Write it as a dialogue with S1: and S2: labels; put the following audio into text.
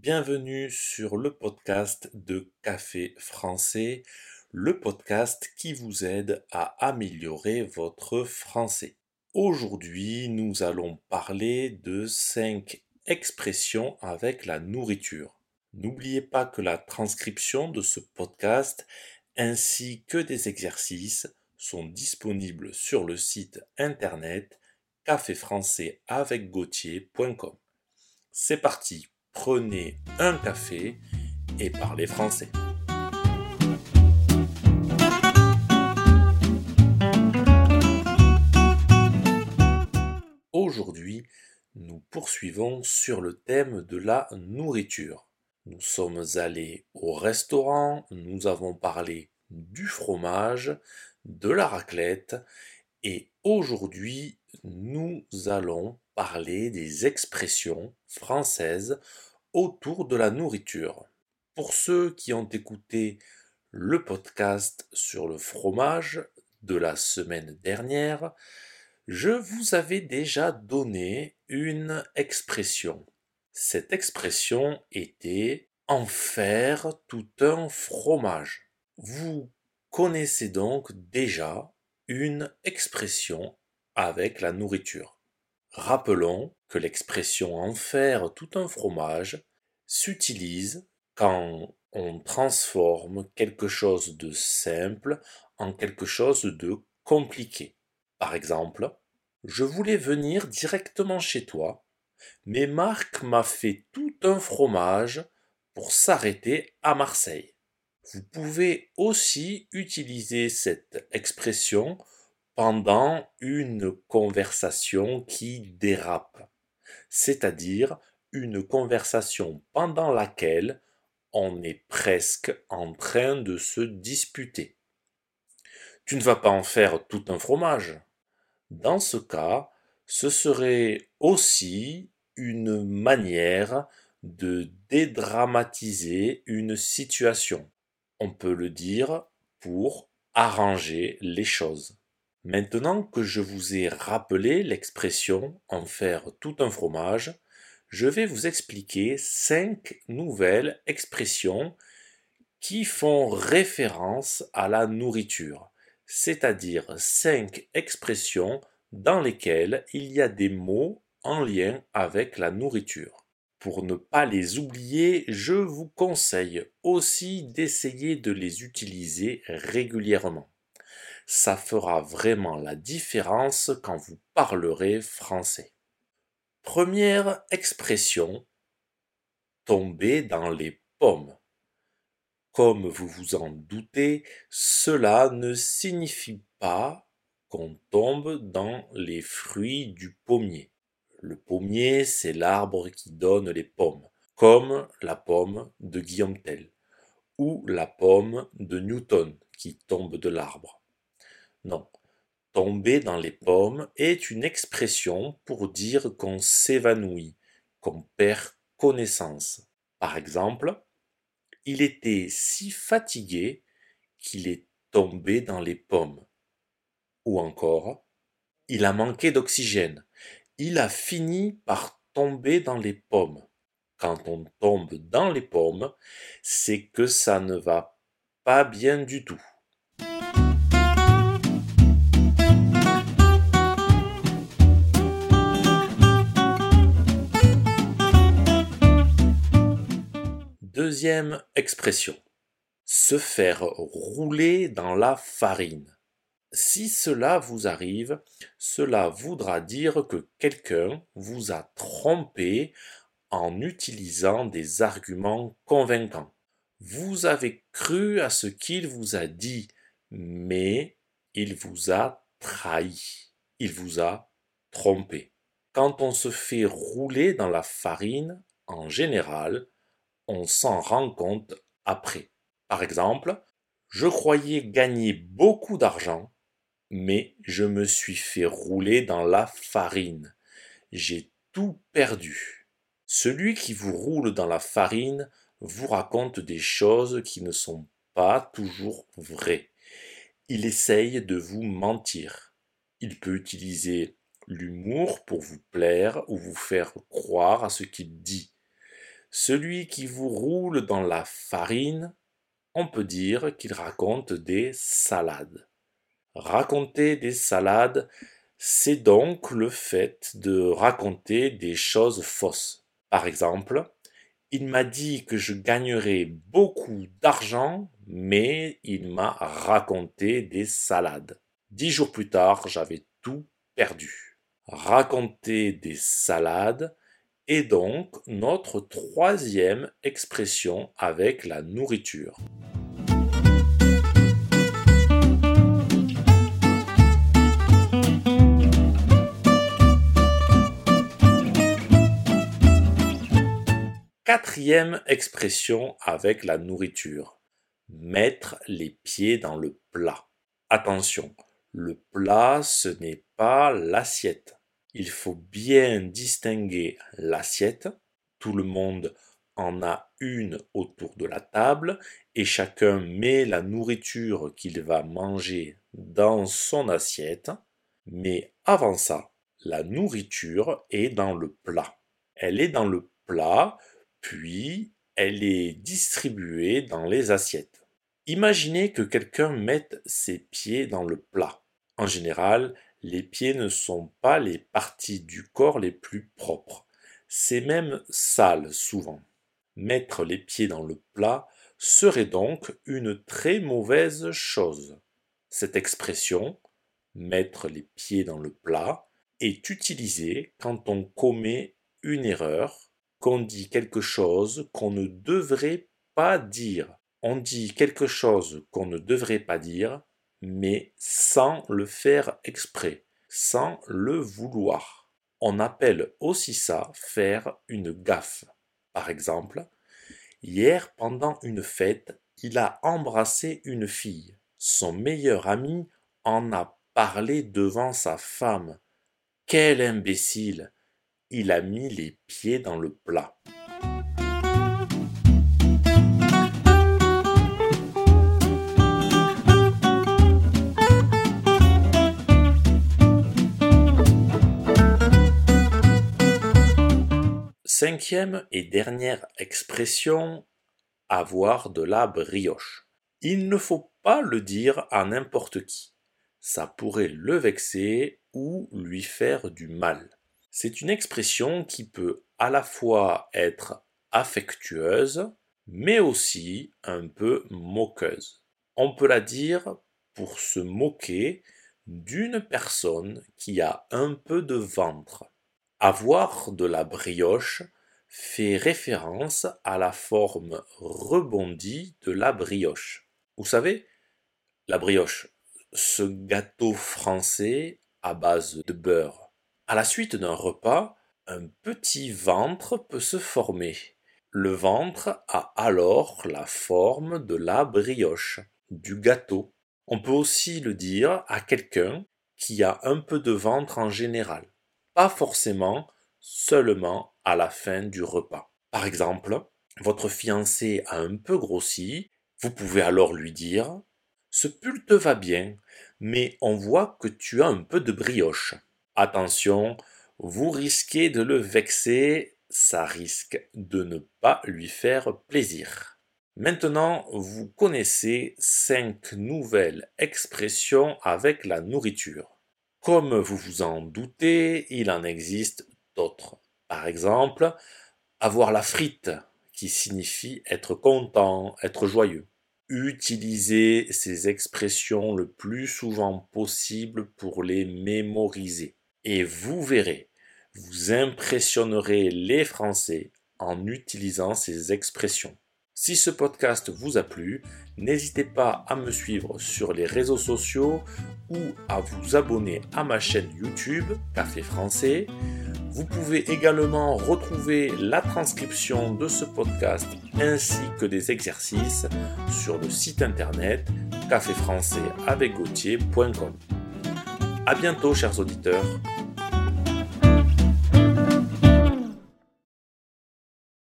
S1: Bienvenue sur le podcast de Café français, le podcast qui vous aide à améliorer votre français. Aujourd'hui, nous allons parler de 5 expressions avec la nourriture. N'oubliez pas que la transcription de ce podcast ainsi que des exercices sont disponibles sur le site internet caféfrançaisavecgautier.com. C'est parti prenez un café et parlez français. Aujourd'hui, nous poursuivons sur le thème de la nourriture. Nous sommes allés au restaurant, nous avons parlé du fromage, de la raclette et aujourd'hui nous allons parler des expressions françaises autour de la nourriture. Pour ceux qui ont écouté le podcast sur le fromage de la semaine dernière, je vous avais déjà donné une expression. Cette expression était en faire tout un fromage. Vous connaissez donc déjà une expression avec la nourriture. Rappelons que l'expression en faire tout un fromage s'utilise quand on transforme quelque chose de simple en quelque chose de compliqué. Par exemple, je voulais venir directement chez toi, mais Marc m'a fait tout un fromage pour s'arrêter à Marseille. Vous pouvez aussi utiliser cette expression pendant une conversation qui dérape, c'est-à-dire une conversation pendant laquelle on est presque en train de se disputer. Tu ne vas pas en faire tout un fromage. Dans ce cas, ce serait aussi une manière de dédramatiser une situation. On peut le dire pour arranger les choses. Maintenant que je vous ai rappelé l'expression en faire tout un fromage, je vais vous expliquer cinq nouvelles expressions qui font référence à la nourriture, c'est-à-dire cinq expressions dans lesquelles il y a des mots en lien avec la nourriture. Pour ne pas les oublier, je vous conseille aussi d'essayer de les utiliser régulièrement ça fera vraiment la différence quand vous parlerez français. Première expression, tomber dans les pommes. Comme vous vous en doutez, cela ne signifie pas qu'on tombe dans les fruits du pommier. Le pommier, c'est l'arbre qui donne les pommes, comme la pomme de Guillaume Tell ou la pomme de Newton qui tombe de l'arbre. Non. Tomber dans les pommes est une expression pour dire qu'on s'évanouit, qu'on perd connaissance. Par exemple, il était si fatigué qu'il est tombé dans les pommes. Ou encore, il a manqué d'oxygène. Il a fini par tomber dans les pommes. Quand on tombe dans les pommes, c'est que ça ne va pas bien du tout. Deuxième expression. Se faire rouler dans la farine. Si cela vous arrive, cela voudra dire que quelqu'un vous a trompé en utilisant des arguments convaincants. Vous avez cru à ce qu'il vous a dit, mais il vous a trahi, il vous a trompé. Quand on se fait rouler dans la farine, en général, on s'en rend compte après. Par exemple, je croyais gagner beaucoup d'argent, mais je me suis fait rouler dans la farine. J'ai tout perdu. Celui qui vous roule dans la farine vous raconte des choses qui ne sont pas toujours vraies. Il essaye de vous mentir. Il peut utiliser l'humour pour vous plaire ou vous faire croire à ce qu'il dit. Celui qui vous roule dans la farine, on peut dire qu'il raconte des salades. Raconter des salades, c'est donc le fait de raconter des choses fausses. Par exemple, il m'a dit que je gagnerais beaucoup d'argent, mais il m'a raconté des salades. Dix jours plus tard, j'avais tout perdu. Raconter des salades est donc notre troisième expression avec la nourriture. Quatrième expression avec la nourriture. Mettre les pieds dans le plat. Attention, le plat ce n'est pas l'assiette. Il faut bien distinguer l'assiette. Tout le monde en a une autour de la table et chacun met la nourriture qu'il va manger dans son assiette. Mais avant ça, la nourriture est dans le plat. Elle est dans le plat puis elle est distribuée dans les assiettes. Imaginez que quelqu'un mette ses pieds dans le plat. En général, les pieds ne sont pas les parties du corps les plus propres. C'est même sale souvent. Mettre les pieds dans le plat serait donc une très mauvaise chose. Cette expression, mettre les pieds dans le plat, est utilisée quand on commet une erreur qu'on dit quelque chose qu'on ne devrait pas dire. On dit quelque chose qu'on ne devrait pas dire, mais sans le faire exprès, sans le vouloir. On appelle aussi ça faire une gaffe. Par exemple, hier pendant une fête, il a embrassé une fille. Son meilleur ami en a parlé devant sa femme. Quel imbécile il a mis les pieds dans le plat. Cinquième et dernière expression, avoir de la brioche. Il ne faut pas le dire à n'importe qui. Ça pourrait le vexer ou lui faire du mal. C'est une expression qui peut à la fois être affectueuse, mais aussi un peu moqueuse. On peut la dire pour se moquer d'une personne qui a un peu de ventre. Avoir de la brioche fait référence à la forme rebondie de la brioche. Vous savez, la brioche, ce gâteau français à base de beurre à la suite d'un repas, un petit ventre peut se former. Le ventre a alors la forme de la brioche, du gâteau. On peut aussi le dire à quelqu'un qui a un peu de ventre en général, pas forcément seulement à la fin du repas. Par exemple, votre fiancé a un peu grossi, vous pouvez alors lui dire Ce pull te va bien, mais on voit que tu as un peu de brioche. Attention, vous risquez de le vexer, ça risque de ne pas lui faire plaisir. Maintenant, vous connaissez cinq nouvelles expressions avec la nourriture. Comme vous vous en doutez, il en existe d'autres. Par exemple, avoir la frite, qui signifie être content, être joyeux. Utilisez ces expressions le plus souvent possible pour les mémoriser et vous verrez, vous impressionnerez les Français en utilisant ces expressions. Si ce podcast vous a plu, n'hésitez pas à me suivre sur les réseaux sociaux ou à vous abonner à ma chaîne YouTube Café Français. Vous pouvez également retrouver la transcription de ce podcast ainsi que des exercices sur le site internet caféfrançais avec A bientôt chers auditeurs.